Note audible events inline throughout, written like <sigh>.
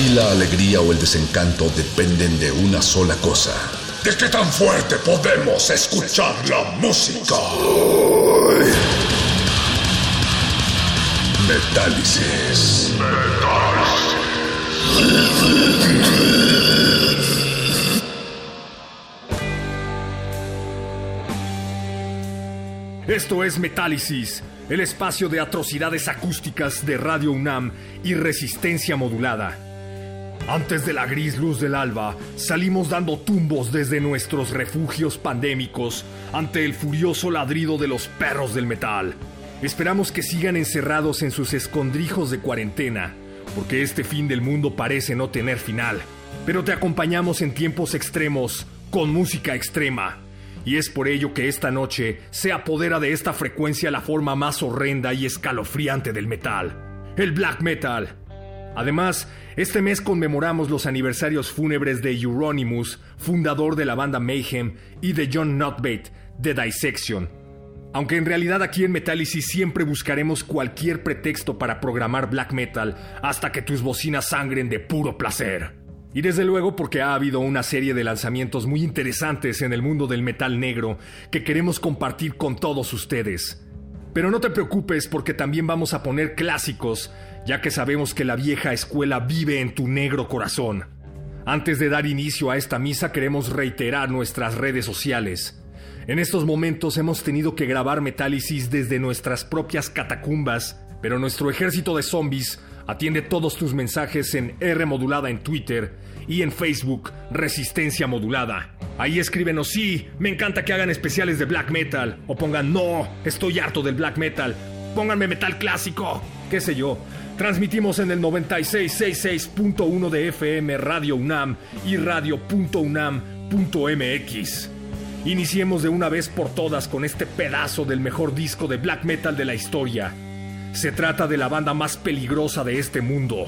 Aquí la alegría o el desencanto dependen de una sola cosa. ¿De qué tan fuerte podemos escuchar la música? Metálisis. Esto es Metálisis, el espacio de atrocidades acústicas de Radio UNAM y resistencia modulada. Antes de la gris luz del alba, salimos dando tumbos desde nuestros refugios pandémicos ante el furioso ladrido de los perros del metal. Esperamos que sigan encerrados en sus escondrijos de cuarentena, porque este fin del mundo parece no tener final. Pero te acompañamos en tiempos extremos, con música extrema. Y es por ello que esta noche se apodera de esta frecuencia la forma más horrenda y escalofriante del metal, el black metal. Además, este mes conmemoramos los aniversarios fúnebres de Euronymous, fundador de la banda Mayhem, y de John Notbate, de Dissection. Aunque en realidad aquí en Metálisis siempre buscaremos cualquier pretexto para programar black metal hasta que tus bocinas sangren de puro placer. Y desde luego porque ha habido una serie de lanzamientos muy interesantes en el mundo del metal negro que queremos compartir con todos ustedes. Pero no te preocupes porque también vamos a poner clásicos, ya que sabemos que la vieja escuela vive en tu negro corazón. Antes de dar inicio a esta misa queremos reiterar nuestras redes sociales. En estos momentos hemos tenido que grabar Metálisis desde nuestras propias catacumbas, pero nuestro ejército de zombies atiende todos tus mensajes en R modulada en Twitter y en Facebook Resistencia Modulada. Ahí escríbenos sí, me encanta que hagan especiales de black metal o pongan no, estoy harto del black metal. Pónganme metal clásico, qué sé yo. Transmitimos en el 9666.1 de FM Radio UNAM y radio.unam.mx. Iniciemos de una vez por todas con este pedazo del mejor disco de black metal de la historia. Se trata de la banda más peligrosa de este mundo.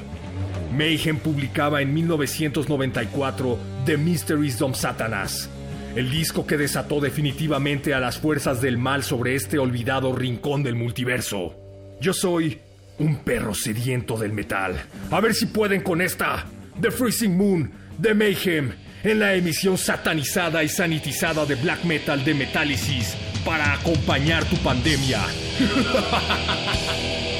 Mayhem publicaba en 1994 The Mysteries of Satanas, el disco que desató definitivamente a las fuerzas del mal sobre este olvidado rincón del multiverso. Yo soy un perro sediento del metal. A ver si pueden con esta The Freezing Moon de Mayhem en la emisión satanizada y sanitizada de black metal de Metálisis para acompañar tu pandemia. <laughs>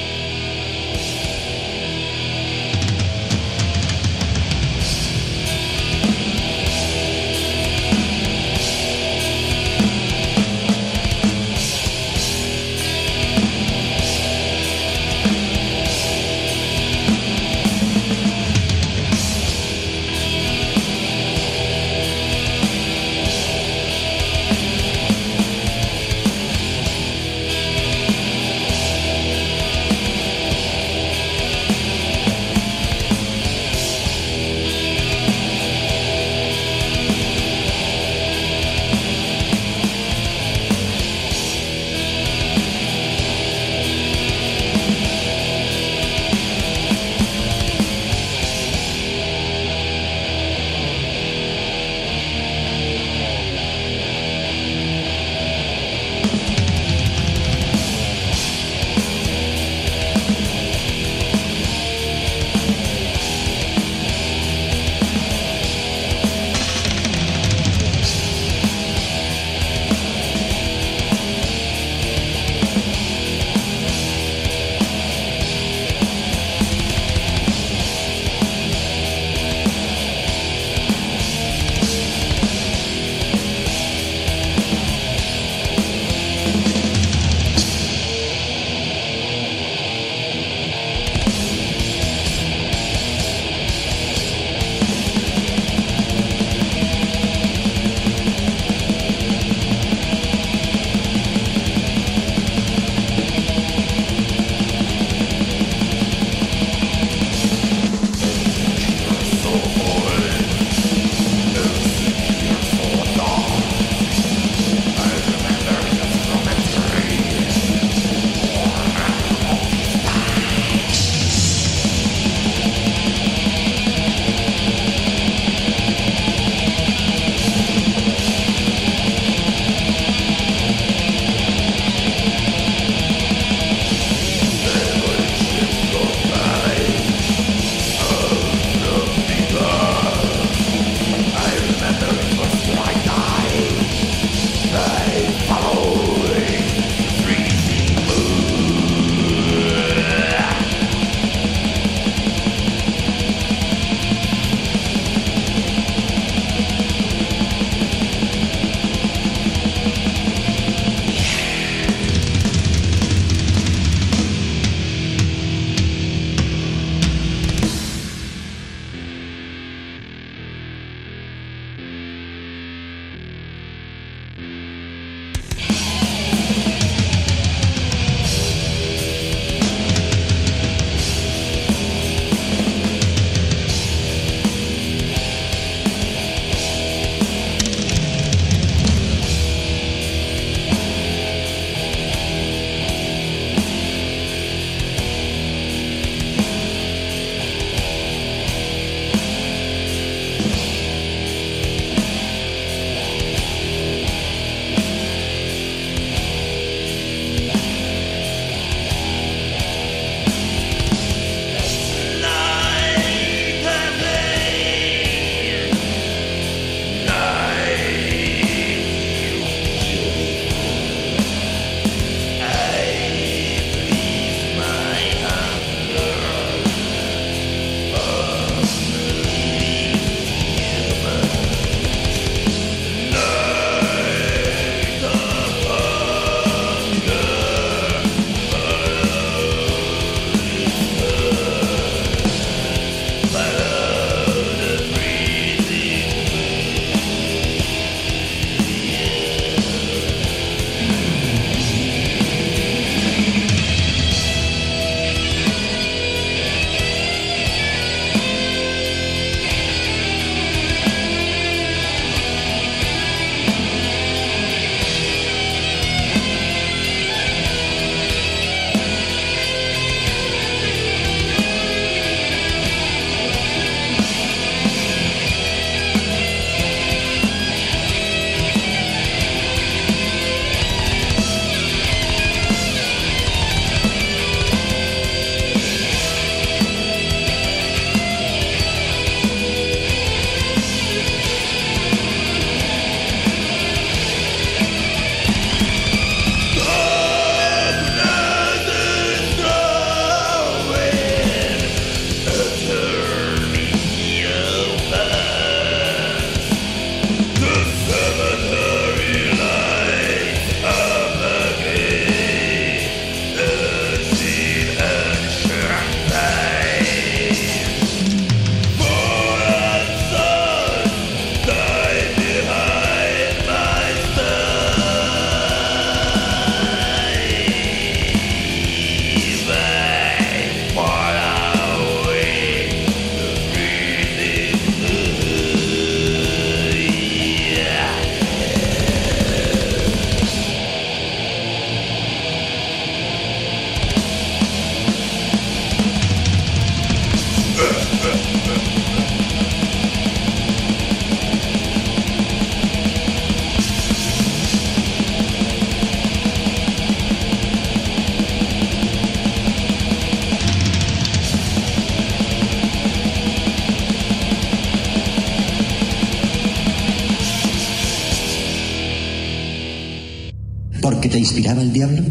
el diablo?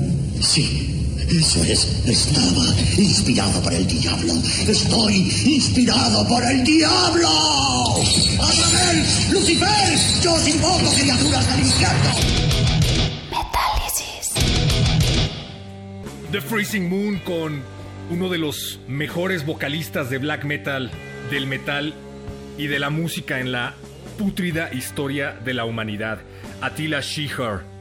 Sí, eso es. Estaba inspirado por el diablo. Estoy inspirado por el diablo. ¡Abraham! ¡Lucifer! ¡Yo os invoco, criaturas del infierno! Metálisis. The Freezing Moon con uno de los mejores vocalistas de black metal, del metal y de la música en la pútrida historia de la humanidad, Attila Sheher.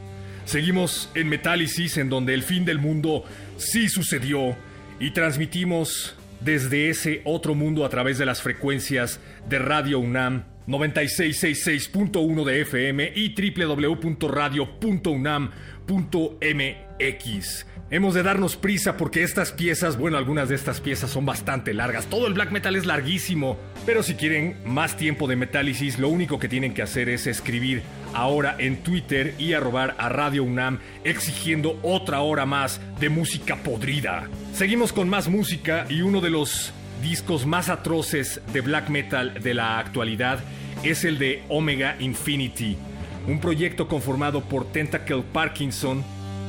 Seguimos en Metálisis, en donde el fin del mundo sí sucedió y transmitimos desde ese otro mundo a través de las frecuencias de Radio UNAM 9666.1 de FM y www.radio.unam.mx. Hemos de darnos prisa porque estas piezas, bueno, algunas de estas piezas son bastante largas. Todo el black metal es larguísimo. Pero si quieren más tiempo de metálisis, lo único que tienen que hacer es escribir ahora en Twitter y arrobar a Radio UNAM exigiendo otra hora más de música podrida. Seguimos con más música y uno de los discos más atroces de black metal de la actualidad es el de Omega Infinity, un proyecto conformado por Tentacle Parkinson,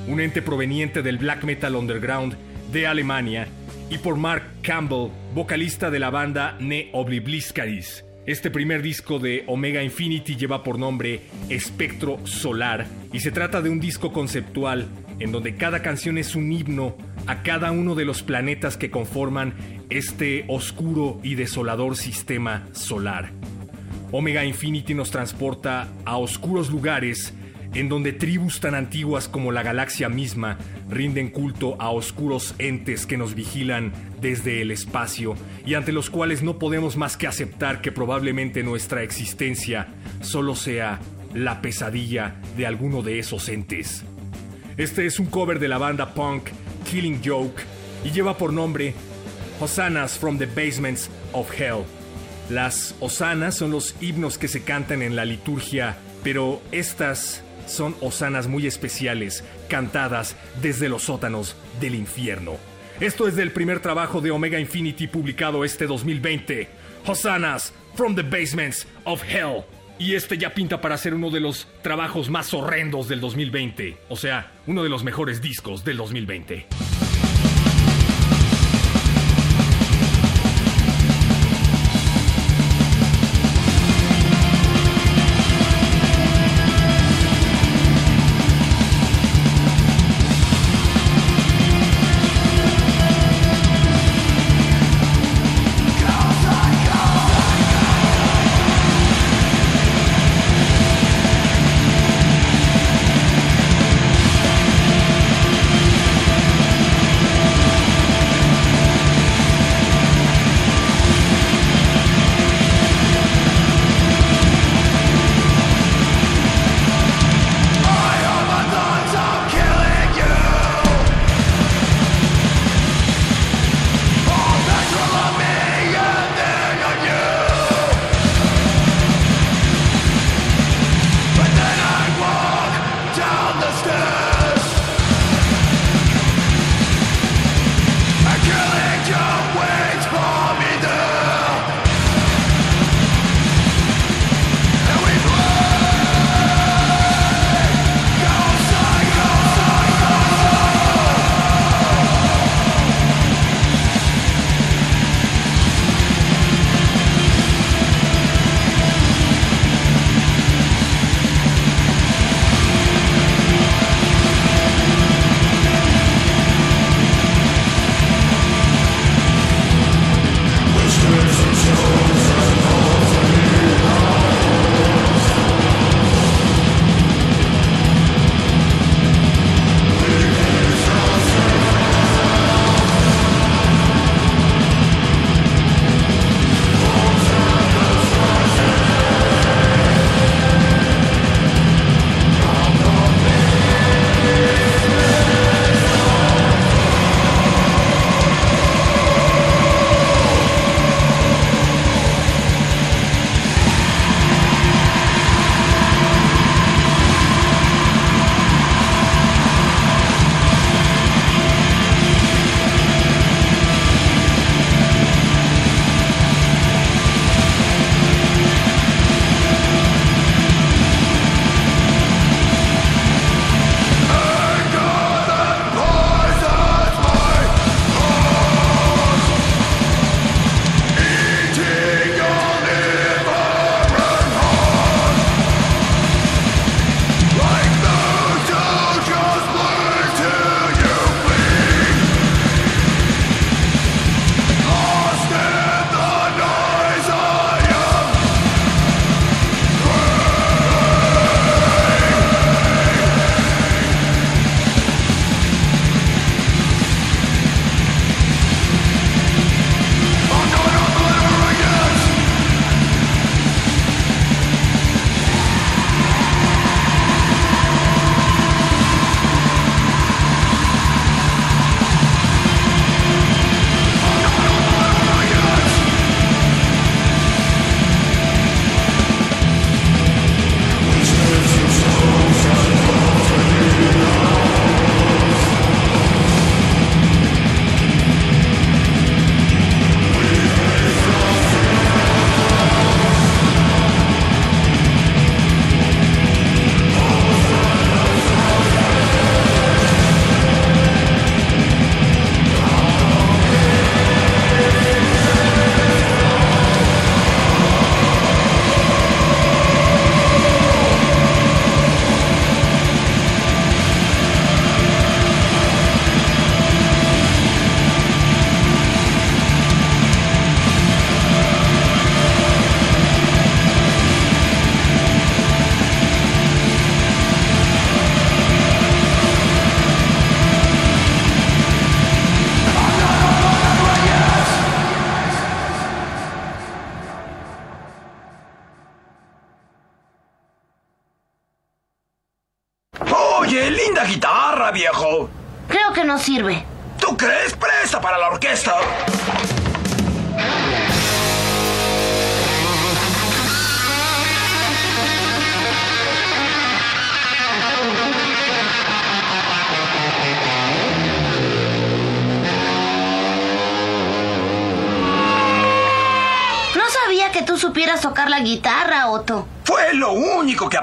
un ente proveniente del black metal underground de Alemania, y por Mark Campbell, vocalista de la banda Ne Oblibliskaris. Este primer disco de Omega Infinity lleva por nombre Espectro Solar y se trata de un disco conceptual en donde cada canción es un himno a cada uno de los planetas que conforman este oscuro y desolador sistema solar. Omega Infinity nos transporta a oscuros lugares en donde tribus tan antiguas como la galaxia misma rinden culto a oscuros entes que nos vigilan desde el espacio y ante los cuales no podemos más que aceptar que probablemente nuestra existencia solo sea la pesadilla de alguno de esos entes. Este es un cover de la banda punk Killing Joke y lleva por nombre Hosannas from the Basements of Hell. Las hosanas son los himnos que se cantan en la liturgia, pero estas son hosanas muy especiales, cantadas desde los sótanos del infierno. Esto es del primer trabajo de Omega Infinity publicado este 2020, Hosanas from the Basements of Hell. Y este ya pinta para ser uno de los trabajos más horrendos del 2020, o sea, uno de los mejores discos del 2020.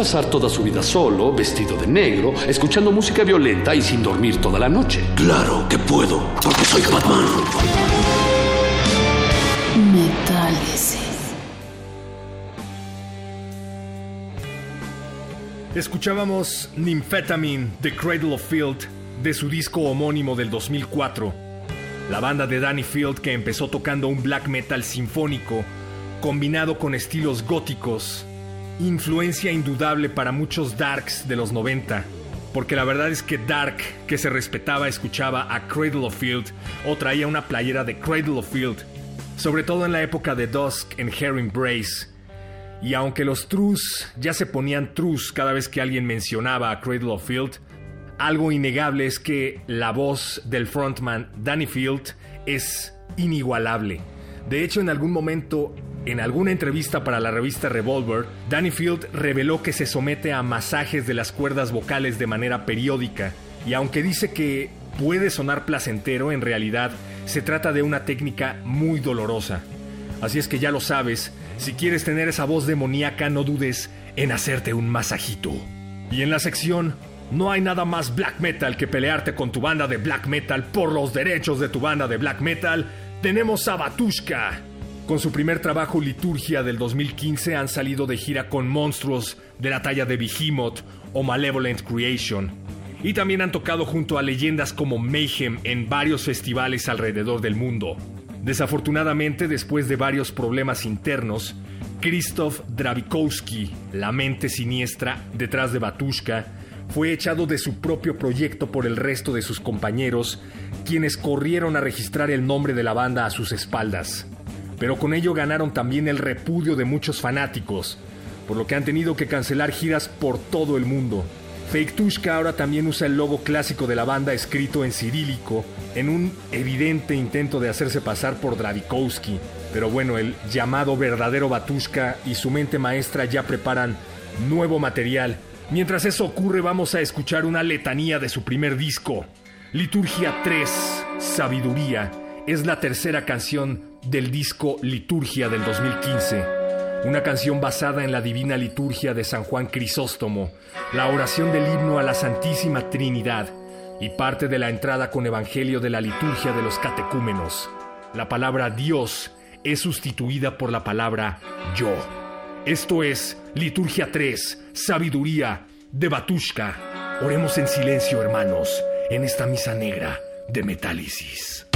pasar toda su vida solo, vestido de negro, escuchando música violenta y sin dormir toda la noche. Claro que puedo, porque soy Batman. Metálisis. Escuchábamos Nymphetamine de Cradle of Field de su disco homónimo del 2004. La banda de Danny Field que empezó tocando un black metal sinfónico combinado con estilos góticos, influencia indudable para muchos darks de los 90, porque la verdad es que Dark, que se respetaba, escuchaba a Cradle of Field o traía una playera de Cradle of Field, sobre todo en la época de Dusk en Herring Brace. Y aunque los trus ya se ponían trus cada vez que alguien mencionaba a Cradle of Field, algo innegable es que la voz del frontman Danny Field es inigualable. De hecho, en algún momento, en alguna entrevista para la revista Revolver, Danny Field reveló que se somete a masajes de las cuerdas vocales de manera periódica, y aunque dice que puede sonar placentero, en realidad se trata de una técnica muy dolorosa. Así es que ya lo sabes, si quieres tener esa voz demoníaca, no dudes en hacerte un masajito. Y en la sección no hay nada más black metal que pelearte con tu banda de black metal por los derechos de tu banda de black metal. Tenemos a Batushka. Con su primer trabajo Liturgia del 2015 han salido de gira con monstruos de la talla de Behemoth o Malevolent Creation. Y también han tocado junto a leyendas como Mayhem en varios festivales alrededor del mundo. Desafortunadamente, después de varios problemas internos, Krzysztof Dravikowski, la mente siniestra detrás de Batushka, fue echado de su propio proyecto por el resto de sus compañeros, quienes corrieron a registrar el nombre de la banda a sus espaldas. Pero con ello ganaron también el repudio de muchos fanáticos, por lo que han tenido que cancelar giras por todo el mundo. Fake Tushka ahora también usa el logo clásico de la banda escrito en cirílico, en un evidente intento de hacerse pasar por Dravikowski. Pero bueno, el llamado verdadero Batushka y su mente maestra ya preparan nuevo material. Mientras eso ocurre, vamos a escuchar una letanía de su primer disco. Liturgia 3, Sabiduría, es la tercera canción del disco Liturgia del 2015 una canción basada en la divina liturgia de San Juan Crisóstomo, la oración del himno a la Santísima Trinidad y parte de la entrada con Evangelio de la liturgia de los catecúmenos. La palabra Dios es sustituida por la palabra yo. Esto es Liturgia 3, Sabiduría de Batushka. Oremos en silencio, hermanos, en esta misa negra de Metálisis.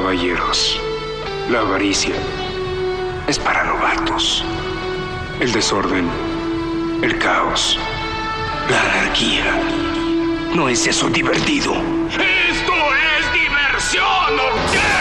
Caballeros, la avaricia es para novatos. El desorden, el caos, la anarquía. ¿No es eso divertido? ¡Esto es diversión, ¿o?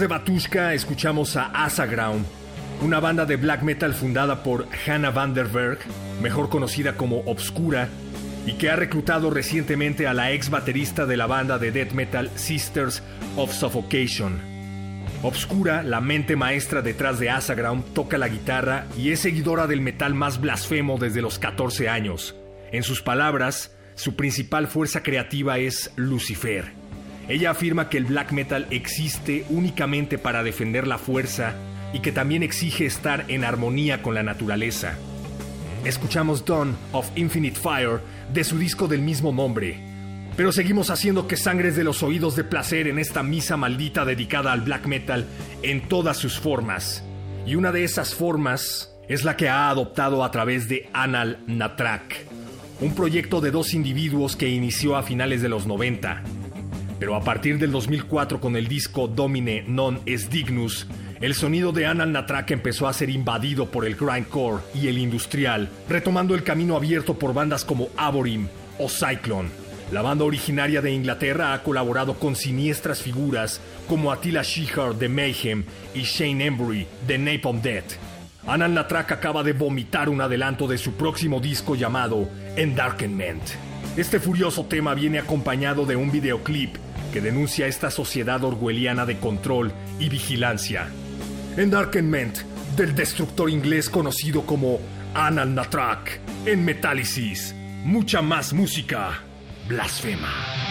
De Batushka escuchamos a Asaground, una banda de black metal fundada por Hannah Vanderberg, mejor conocida como Obscura, y que ha reclutado recientemente a la ex baterista de la banda de death metal Sisters of Suffocation. Obscura, la mente maestra detrás de Asaground, toca la guitarra y es seguidora del metal más blasfemo desde los 14 años. En sus palabras, su principal fuerza creativa es Lucifer. Ella afirma que el black metal existe únicamente para defender la fuerza y que también exige estar en armonía con la naturaleza. Escuchamos Dawn of Infinite Fire de su disco del mismo nombre, pero seguimos haciendo que sangres de los oídos de placer en esta misa maldita dedicada al black metal en todas sus formas. Y una de esas formas es la que ha adoptado a través de Anal Natrak, un proyecto de dos individuos que inició a finales de los 90. Pero a partir del 2004 con el disco Domine Non Es Dignus, el sonido de Anal Natrak empezó a ser invadido por el grindcore y el industrial, retomando el camino abierto por bandas como Aborim o Cyclone. La banda originaria de Inglaterra ha colaborado con siniestras figuras como Attila Sheehar de Mayhem y Shane Embry de Napalm Death. Anal Natrak acaba de vomitar un adelanto de su próximo disco llamado Endarkenment. Este furioso tema viene acompañado de un videoclip que denuncia esta sociedad orwelliana de control y vigilancia. Endarkenment, del destructor inglés conocido como Anal Natrak, en Metálisis. Mucha más música. Blasfema.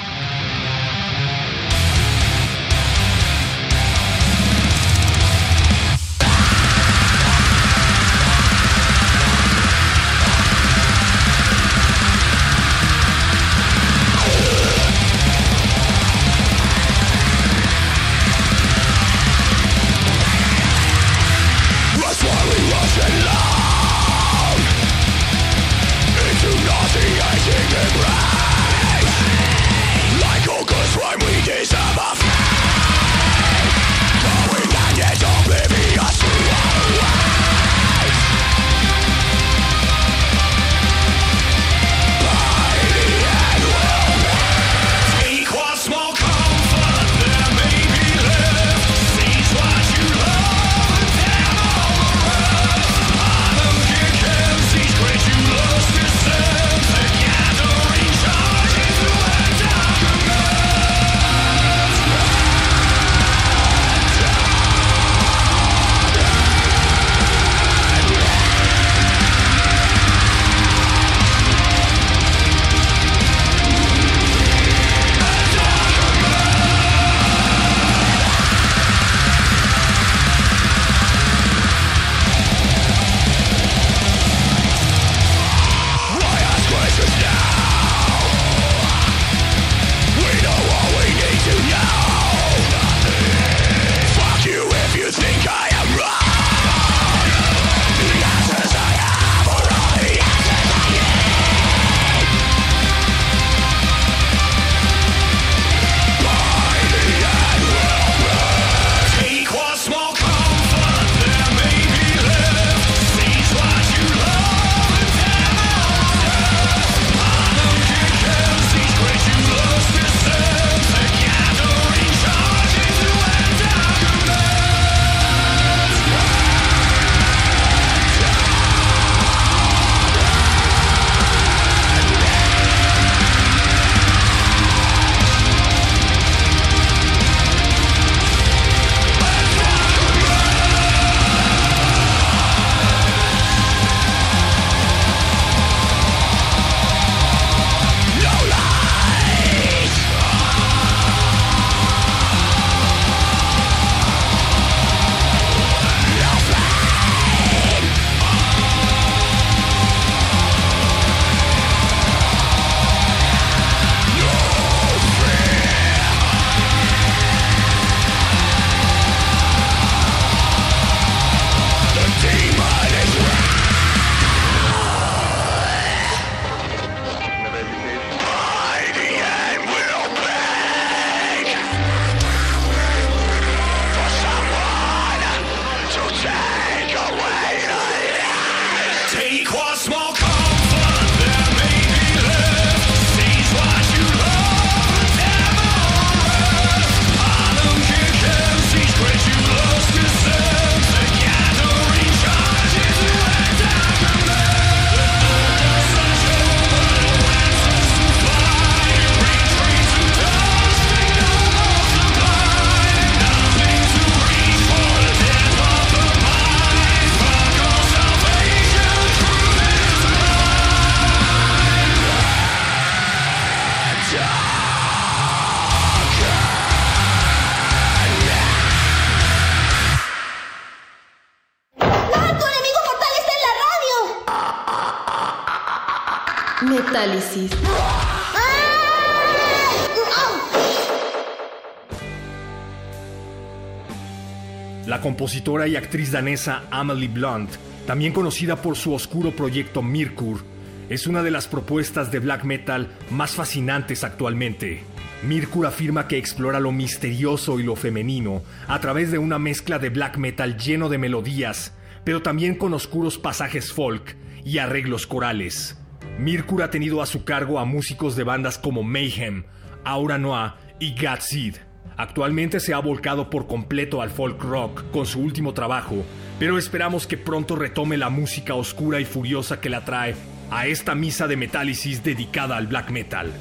Compositora y actriz danesa Amelie Blunt, también conocida por su oscuro proyecto Mirkur, es una de las propuestas de black metal más fascinantes actualmente. Mirkur afirma que explora lo misterioso y lo femenino a través de una mezcla de black metal lleno de melodías, pero también con oscuros pasajes folk y arreglos corales. Mirkur ha tenido a su cargo a músicos de bandas como Mayhem, Aura Noir y Godseed. Actualmente se ha volcado por completo al folk rock con su último trabajo, pero esperamos que pronto retome la música oscura y furiosa que la trae a esta misa de metálisis dedicada al black metal.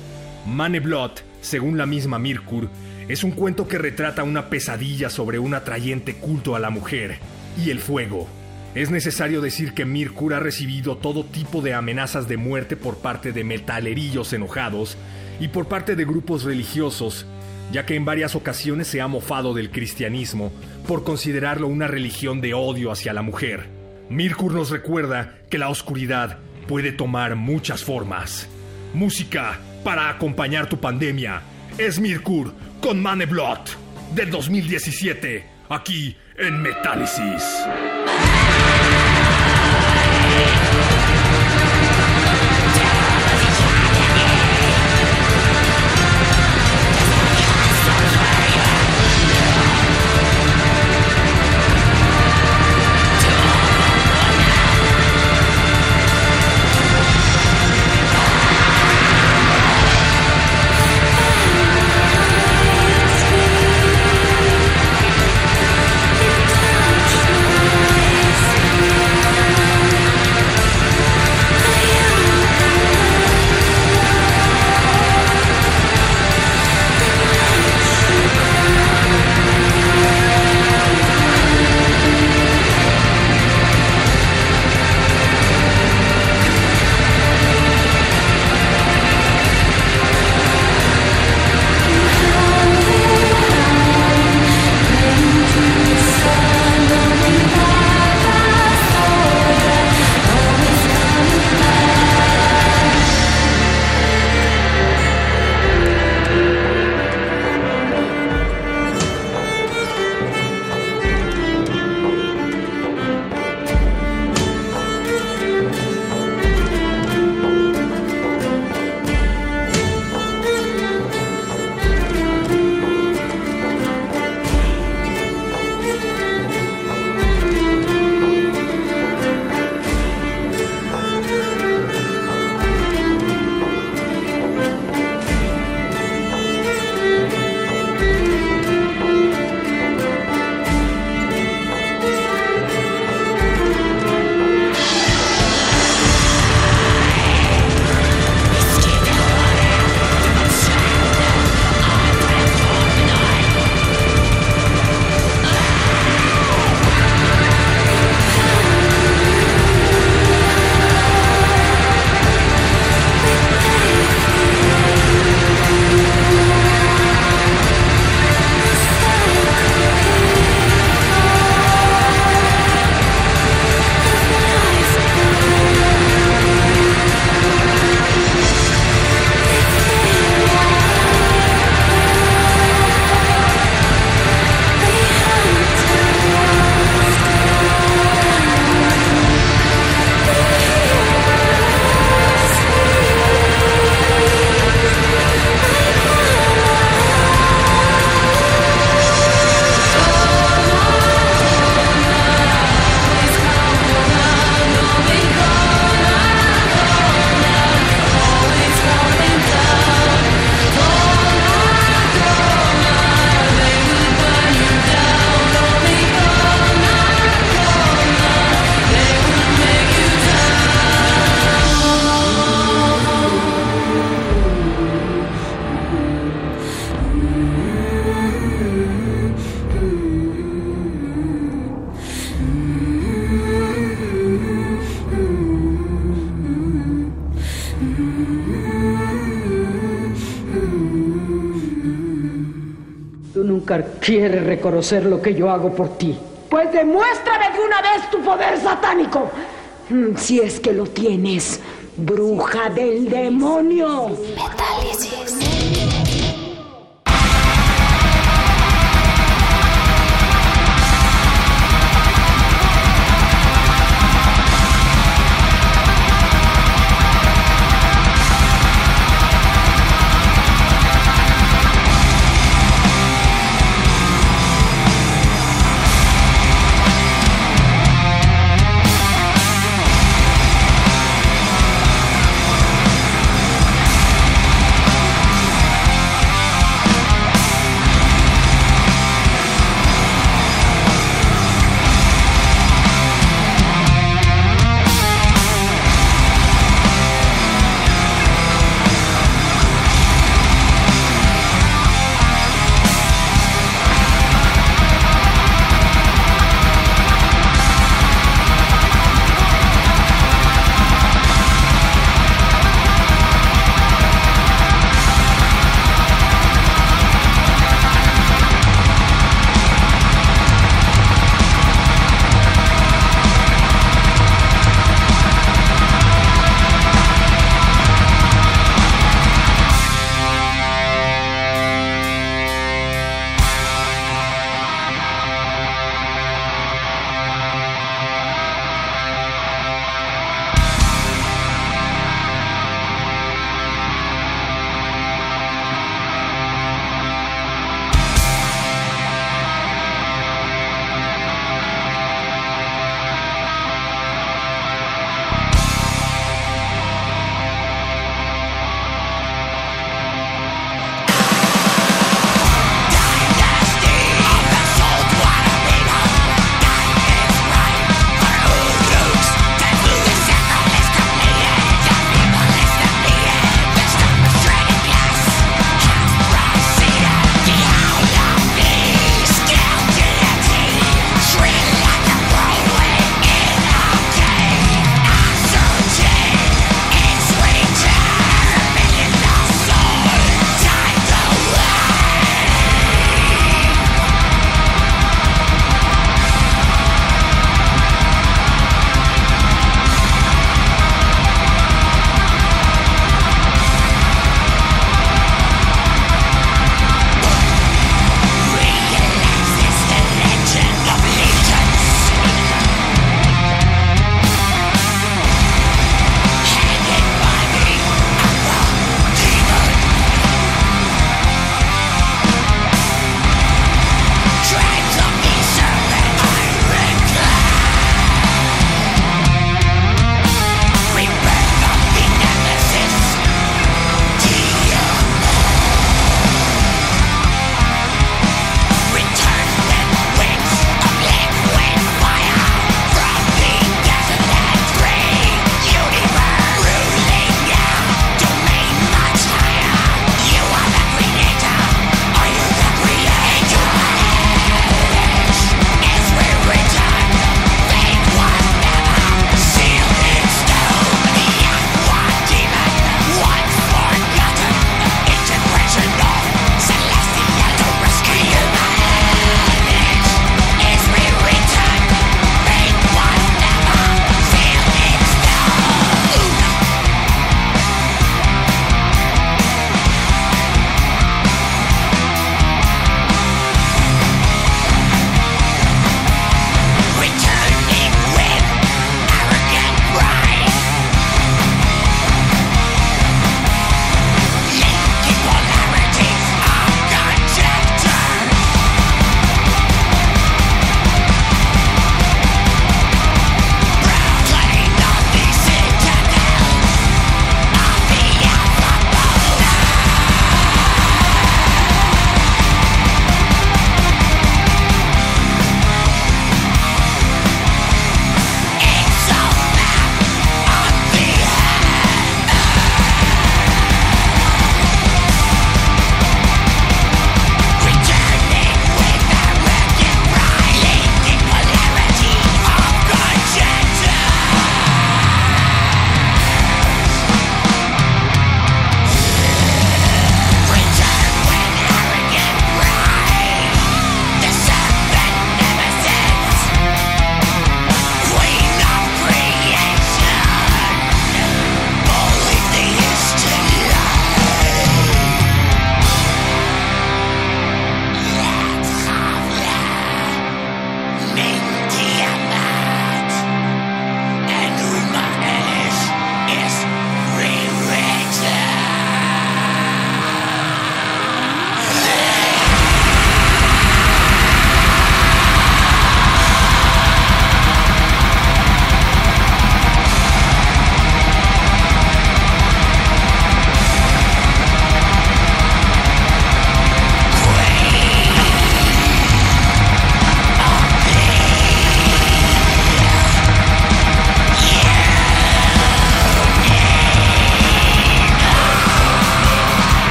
Mane Blood, según la misma Mirkur, es un cuento que retrata una pesadilla sobre un atrayente culto a la mujer y el fuego. Es necesario decir que Mirkur ha recibido todo tipo de amenazas de muerte por parte de metalerillos enojados y por parte de grupos religiosos ya que en varias ocasiones se ha mofado del cristianismo por considerarlo una religión de odio hacia la mujer. Mirkur nos recuerda que la oscuridad puede tomar muchas formas. Música para acompañar tu pandemia es Mirkur con Mane Blood del 2017, aquí en Metálisis. Reconocer lo que yo hago por ti. Pues demuéstrame de una vez tu poder satánico. Mm, Si es que lo tienes. bruja del demonio.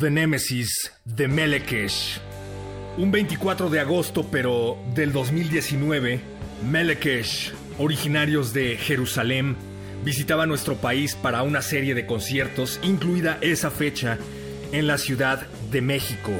The Nemesis de Melekesh. Un 24 de agosto, pero del 2019, Melekesh, originarios de Jerusalén, visitaba nuestro país para una serie de conciertos, incluida esa fecha, en la Ciudad de México.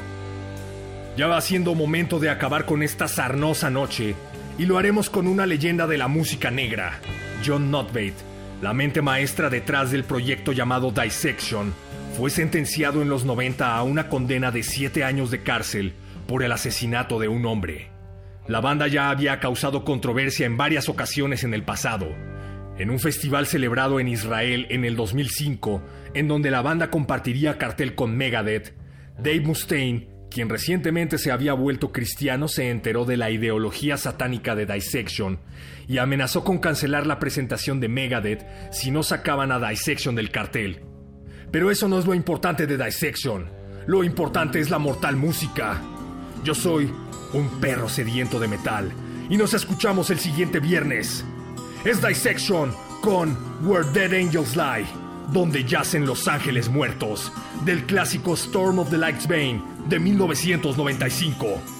Ya va siendo momento de acabar con esta sarnosa noche, y lo haremos con una leyenda de la música negra, John Notbate, la mente maestra detrás del proyecto llamado Dissection, fue sentenciado en los 90 a una condena de 7 años de cárcel por el asesinato de un hombre. La banda ya había causado controversia en varias ocasiones en el pasado. En un festival celebrado en Israel en el 2005, en donde la banda compartiría cartel con Megadeth, Dave Mustaine, quien recientemente se había vuelto cristiano, se enteró de la ideología satánica de Dissection y amenazó con cancelar la presentación de Megadeth si no sacaban a Dissection del cartel. Pero eso no es lo importante de Dissection. Lo importante es la mortal música. Yo soy un perro sediento de metal y nos escuchamos el siguiente viernes. Es Dissection con Where Dead Angels Lie, donde yacen los ángeles muertos, del clásico Storm of the Light's Bane de 1995.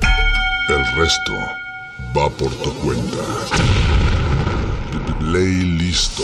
El resto va por tu cuenta. Ley listo.